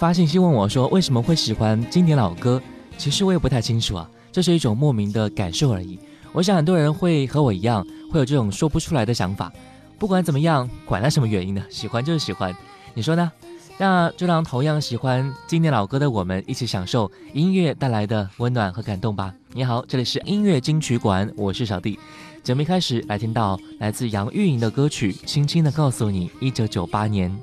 发信息问我，说为什么会喜欢经典老歌？其实我也不太清楚啊，这是一种莫名的感受而已。我想很多人会和我一样，会有这种说不出来的想法。不管怎么样，管他什么原因呢？喜欢就是喜欢，你说呢？那就让同样喜欢经典老歌的我们一起享受音乐带来的温暖和感动吧。你好，这里是音乐金曲馆，我是小弟。节目一开始来听到来自杨钰莹的歌曲《轻轻的告诉你》，一九九八年。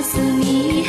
告诉你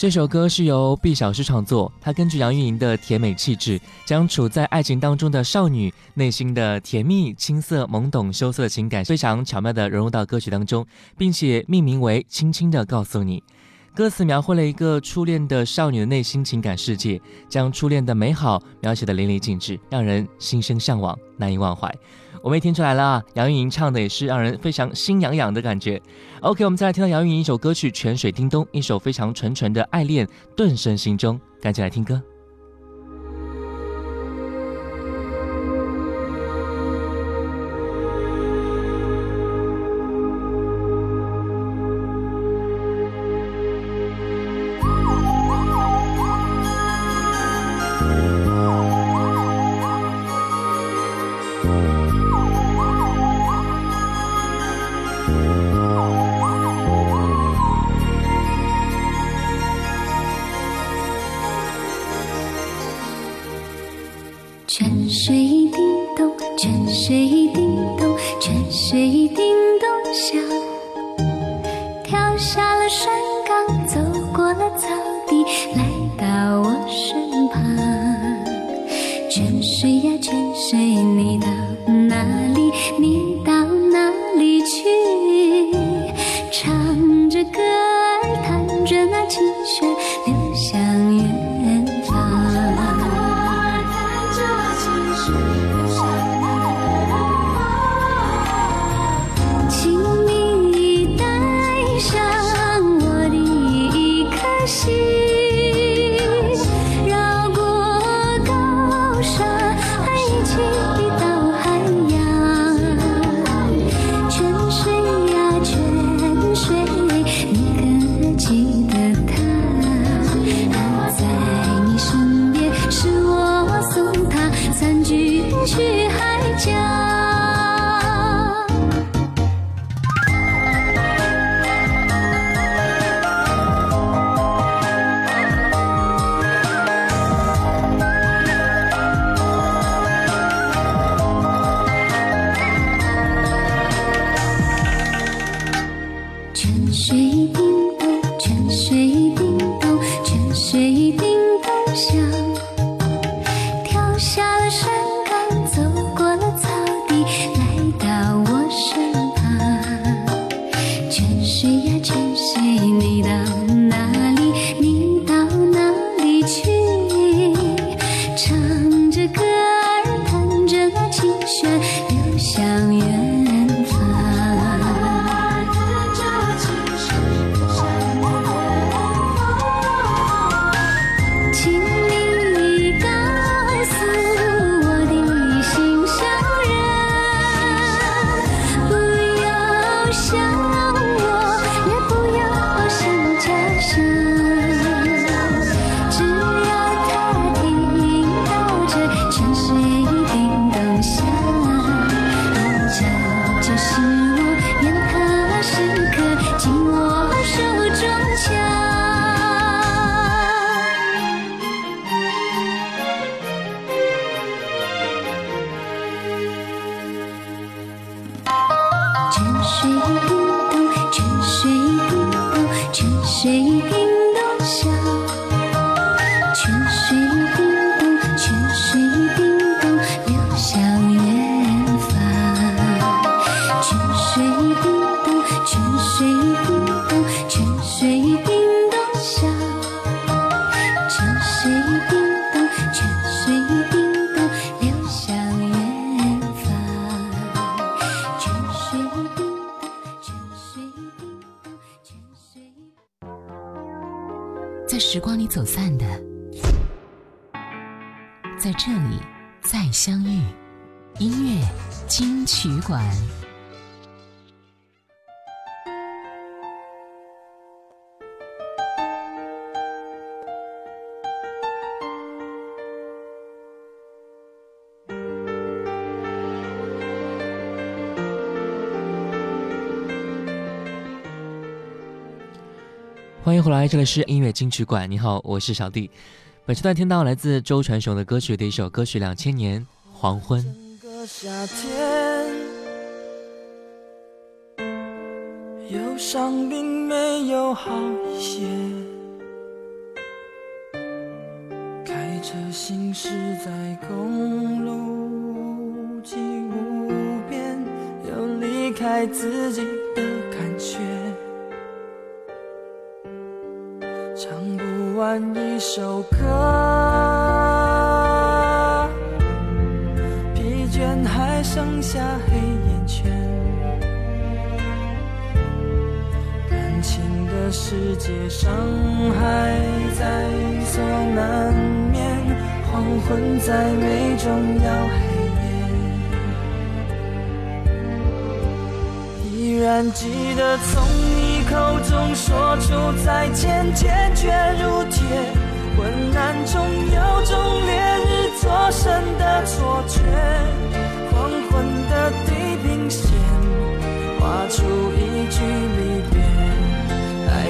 这首歌是由毕小诗创作，他根据杨钰莹的甜美气质，将处在爱情当中的少女内心的甜蜜、青涩、懵懂、羞涩的情感非常巧妙地融入到歌曲当中，并且命名为《轻轻地告诉你》。歌词描绘了一个初恋的少女的内心情感世界，将初恋的美好描写的淋漓尽致，让人心生向往，难以忘怀。我们也听出来了，杨钰莹唱的也是让人非常心痒痒的感觉。OK，我们再来听到杨钰莹一首歌曲《泉水叮咚》，一首非常纯纯的爱恋顿生心中，赶紧来听歌。水叮咚，泉水叮咚，泉水叮咚响，跳下了山岗走。迎回来，这里是音乐金曲馆。你好，我是小弟。本时段听到来自周传雄的歌曲的一首歌曲《两千年黄昏》。夏天，忧伤并没有好一些。开车行驶在公路无际无边，有离开自己世界，伤害在所难免，黄昏再美，终要黑夜。依然记得从你口中说出再见，坚决如铁。昏暗中有种烈日灼身的错觉，黄昏的地平线画出一句离别，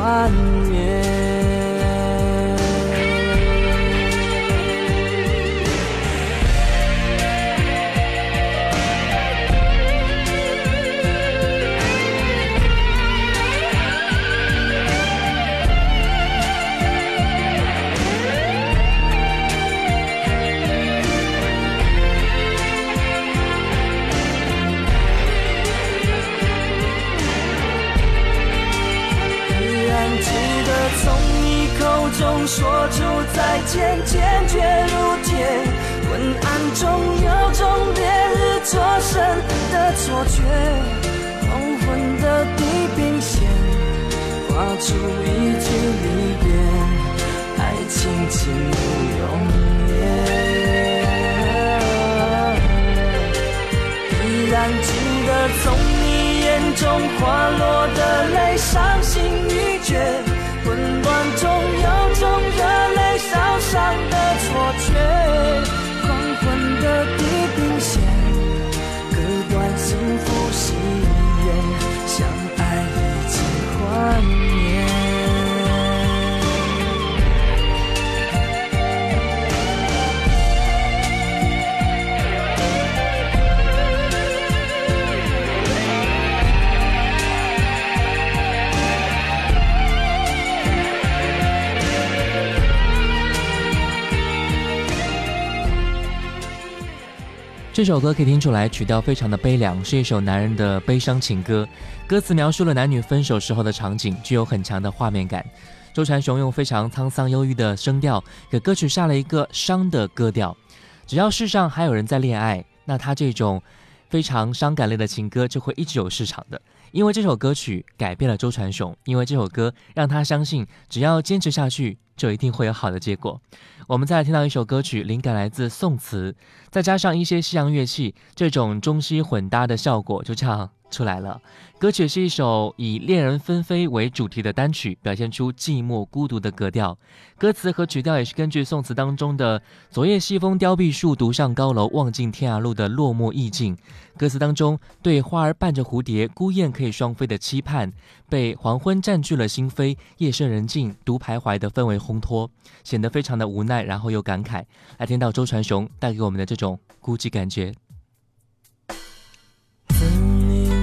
幻这首歌可以听出来，曲调非常的悲凉，是一首男人的悲伤情歌。歌词描述了男女分手时候的场景，具有很强的画面感。周传雄用非常沧桑忧郁的声调，给歌曲下了一个伤的歌调。只要世上还有人在恋爱，那他这种非常伤感类的情歌就会一直有市场的。因为这首歌曲改变了周传雄，因为这首歌让他相信，只要坚持下去，就一定会有好的结果。我们再听到一首歌曲，灵感来自宋词，再加上一些西洋乐器，这种中西混搭的效果就唱出来了。歌曲是一首以恋人纷飞为主题的单曲，表现出寂寞孤独的格调。歌词和曲调也是根据宋词当中的“昨夜西风凋碧树，独上高楼，望尽天涯路”的落寞意境。歌词当中对花儿伴着蝴蝶，孤雁可以双飞的期盼，被黄昏占据了心扉，夜深人静，独徘徊的氛围烘托，显得非常的无奈，然后又感慨。来听到周传雄带给我们的这种孤寂感觉。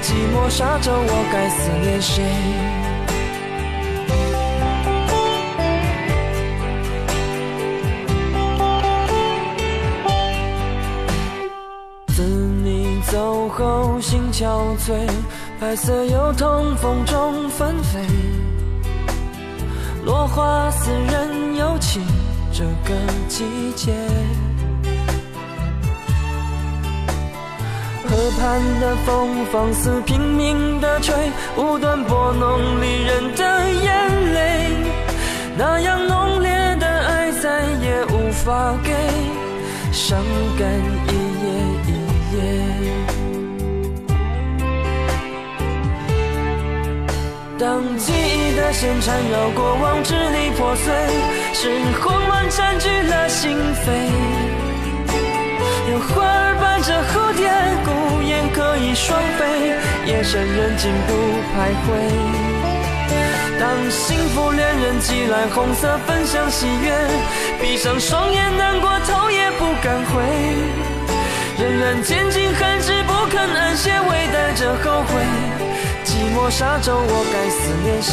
寂寞沙洲我该思念谁？自你走后心憔悴，白色油桐风中纷飞，落花似人有情，这个季节。河畔的风放肆拼命的吹，无端拨弄离人的眼泪，那样浓烈的爱再也无法给，伤感一夜一夜。当记忆的线缠绕过往，支离破碎，是慌乱占据了心扉。有花儿伴着蝴蝶，孤雁可以双飞，夜深人静独徘徊。当幸福恋人寄来红色分享喜悦，闭上双眼难过头也不敢回，仍然坚尽寒枝不肯安歇，微带着后悔。寂寞沙洲，我该思念谁？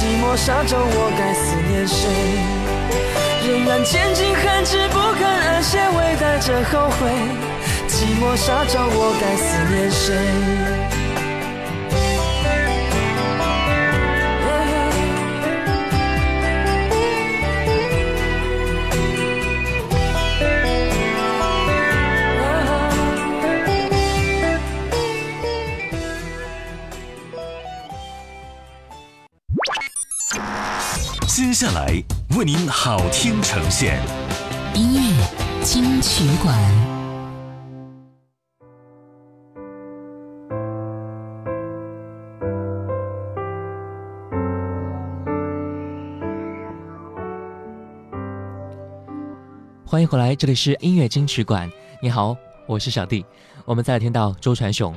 寂寞沙洲，我该思念谁？仍然坚尽寒枝不肯安歇，微带着后悔。寂寞沙洲，我该思念谁？下来为您好听呈现音乐金曲馆。欢迎回来，这里是音乐金曲馆。你好，我是小弟。我们再听到周传雄。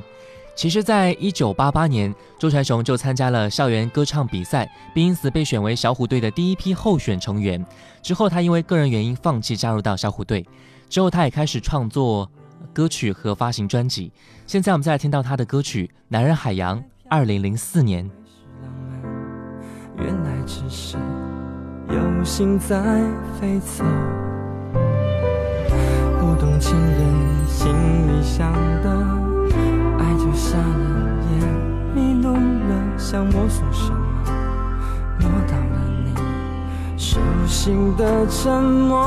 其实，在一九八八年，周传雄就参加了校园歌唱比赛，并因此被选为小虎队的第一批候选成员。之后，他因为个人原因放弃加入到小虎队。之后，他也开始创作歌曲和发行专辑。现在，我们再来听到他的歌曲《男人海洋》。二零零四年。原来只是有心在飞走，不懂情人心里想的。就瞎了眼，迷路了，想摸索什么，摸到了你手心的沉默。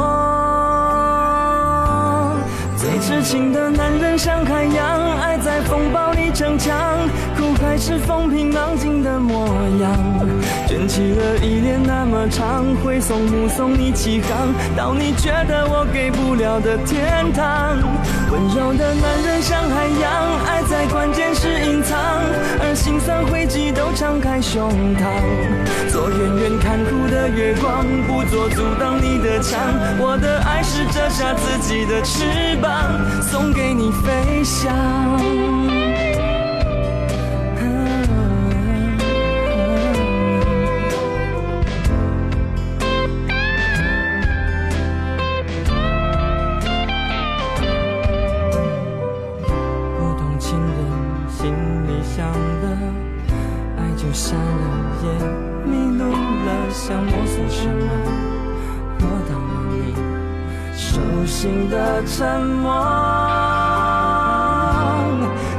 最痴情的男人像海洋，爱在风暴里逞强，苦海是风平浪静的模样。卷起了依恋那么长，挥手目送你起航，到你觉得我给不了的天堂。温柔的男人像海洋，爱在关键时隐藏，而心酸汇集都敞开胸膛。做远远看哭的月光，不做阻挡你的墙。我的爱是折下自己的翅膀，送给你飞翔。心的沉默，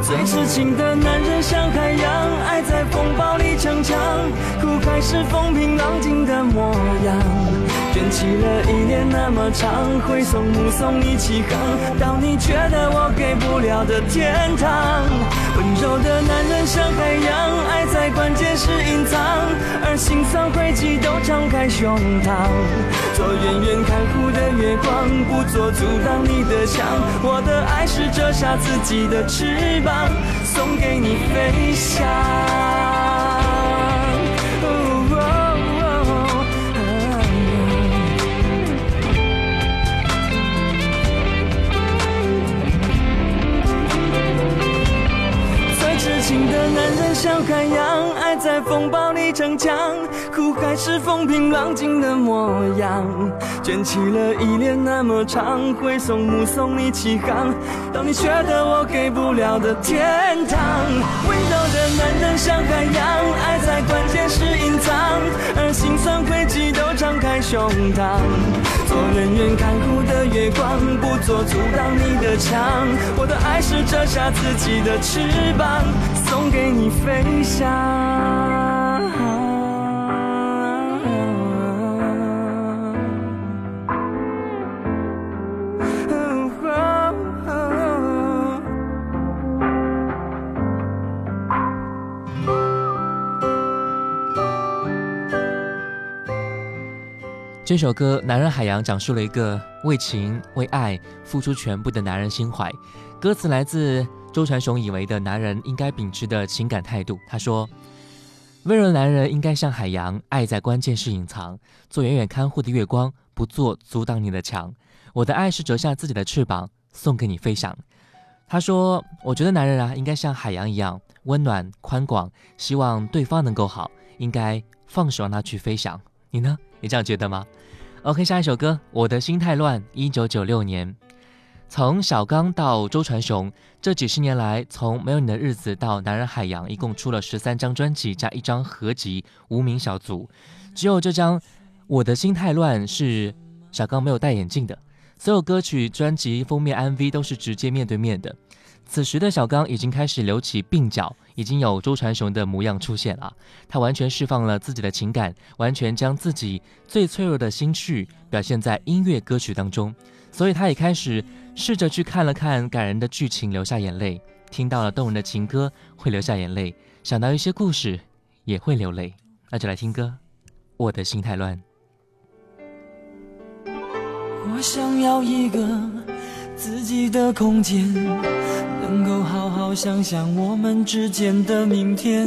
最痴情的男人像海洋，爱在风暴里逞强，苦海是风平浪静的模样，卷起了依恋那么长，挥手目送你起航，到你觉得我给不了的天堂。温柔的男人像海洋，爱在关键时隐藏，而心酸汇集都敞开胸膛。做远远看护的月光，不做阻挡你的墙。我的爱是折下自己的翅膀，送给你飞翔。心的男人像海洋，爱在风暴里逞强，苦海是风平浪静的模样。卷起了依恋那么长，挥手目送你起航，到你觉得我给不了的天堂。温柔的男人像海洋，爱在关键时隐藏，而心酸汇集都敞开胸膛。做远远看护的月光，不做阻挡你的墙。我的爱是折下自己的翅膀，给你飞翔。这首歌《男人海洋》讲述了一个为情为爱付出全部的男人心怀。歌词来自周传雄以为的男人应该秉持的情感态度。他说：“温柔男人应该像海洋，爱在关键时隐藏，做远远看护的月光，不做阻挡你的墙。我的爱是折下自己的翅膀，送给你飞翔。”他说：“我觉得男人啊，应该像海洋一样温暖宽广，希望对方能够好，应该放手让他去飞翔。你呢？你这样觉得吗？” OK，下一首歌《我的心太乱》。一九九六年，从小刚到周传雄，这几十年来，从没有你的日子到男人海洋，一共出了十三张专辑加一张合集《无名小卒》。只有这张《我的心太乱》是小刚没有戴眼镜的，所有歌曲、专辑封面、MV 都是直接面对面的。此时的小刚已经开始留起鬓角，已经有周传雄的模样出现了。他完全释放了自己的情感，完全将自己最脆弱的心绪表现在音乐歌曲当中。所以他也开始试着去看了看感人的剧情，流下眼泪；听到了动人的情歌，会流下眼泪；想到一些故事，也会流泪。那就来听歌，《我的心太乱》。我想要一个自己的空间。能够好好想想我们之间的明天。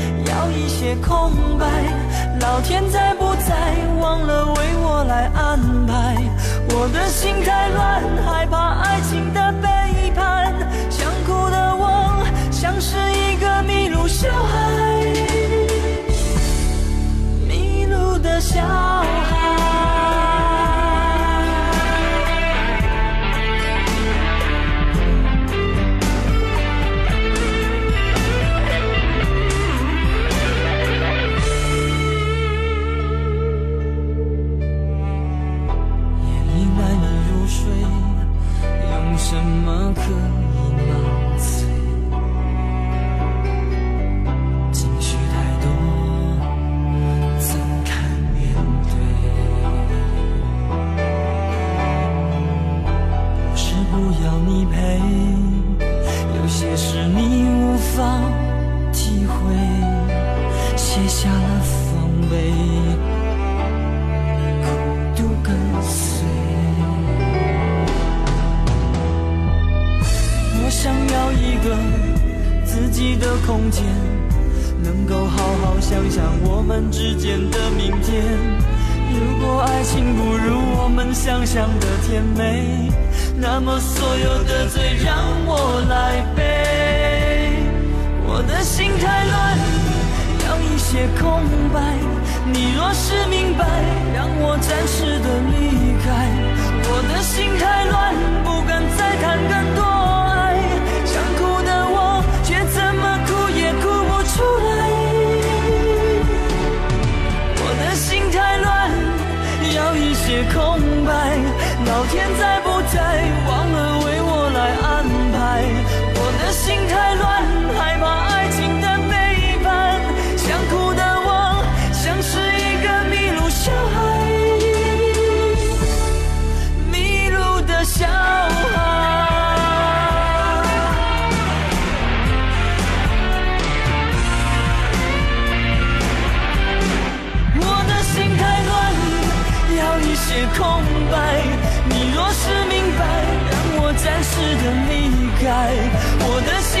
少一些空白。老天在不在，忘了为我来安排。我的心太乱，害怕爱情的背叛。想象的甜美，那么所有的罪让我来背。我的心太乱，要一些空白。你若是明白，让我暂时的离开。我的心太乱，不敢再谈更多。老天在不在？忘了开。我的心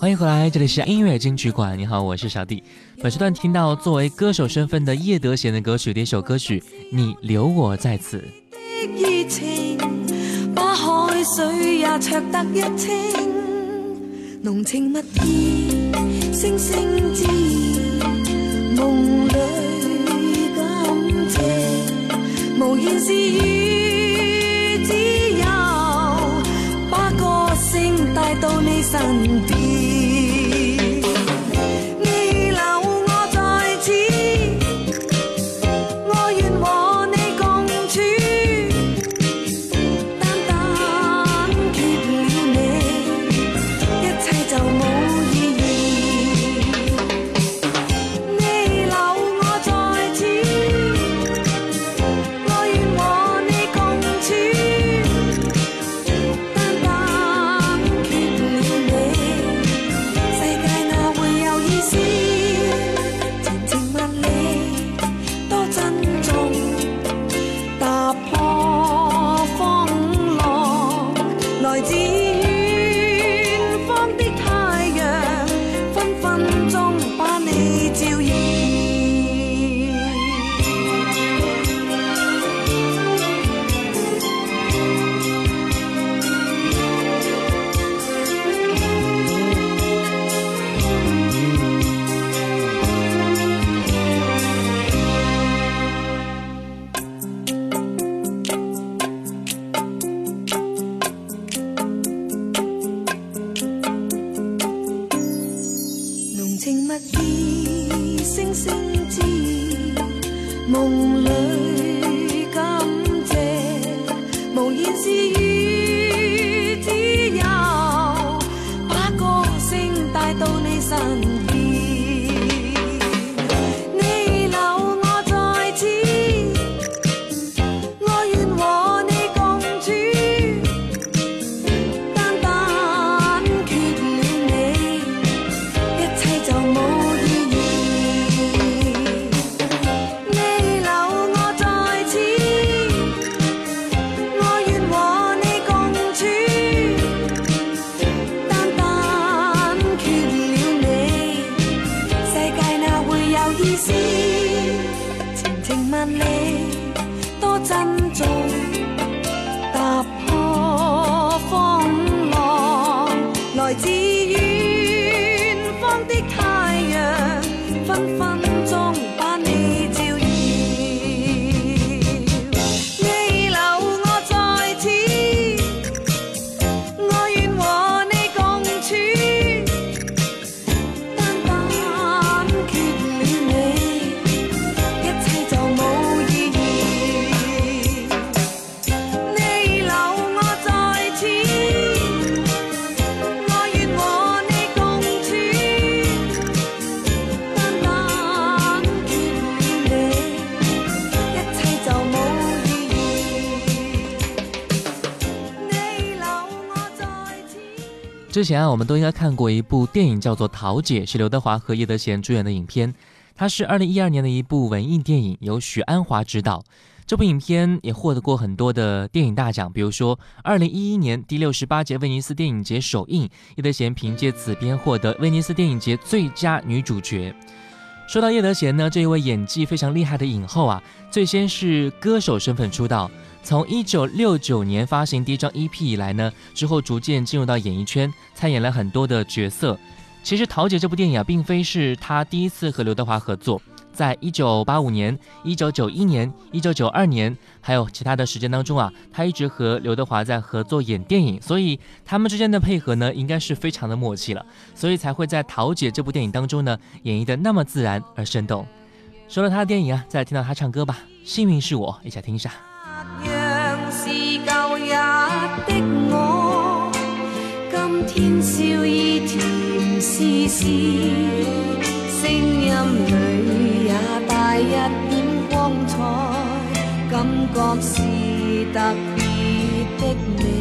欢迎回来，这里是音乐金曲馆。你好，我是小弟。本时段听到作为歌手身份的叶德娴的歌曲的一首歌曲《你留我在此》。的。热情把海水也灼得一清，浓情蜜意，声声之梦里感情，无言是语，只有把歌声带到你身边。之前啊，我们都应该看过一部电影，叫做《桃姐》，是刘德华和叶德娴主演的影片。它是二零一二年的一部文艺电影，由许鞍华执导。这部影片也获得过很多的电影大奖，比如说二零一一年第六十八届威尼斯电影节首映，叶德娴凭借此片获得威尼斯电影节最佳女主角。说到叶德娴呢，这一位演技非常厉害的影后啊，最先是歌手身份出道。从一九六九年发行第一张 EP 以来呢，之后逐渐进入到演艺圈，参演了很多的角色。其实《桃姐》这部电影啊，并非是他第一次和刘德华合作，在一九八五年、一九九一年、一九九二年，还有其他的时间当中啊，他一直和刘德华在合作演电影，所以他们之间的配合呢，应该是非常的默契了，所以才会在《桃姐》这部电影当中呢，演绎的那么自然而生动。说了他的电影啊，再来听到他唱歌吧，《幸运是我》，一起来听一下。今天笑意甜丝丝，声音里也带一点光彩，感觉是特别的美。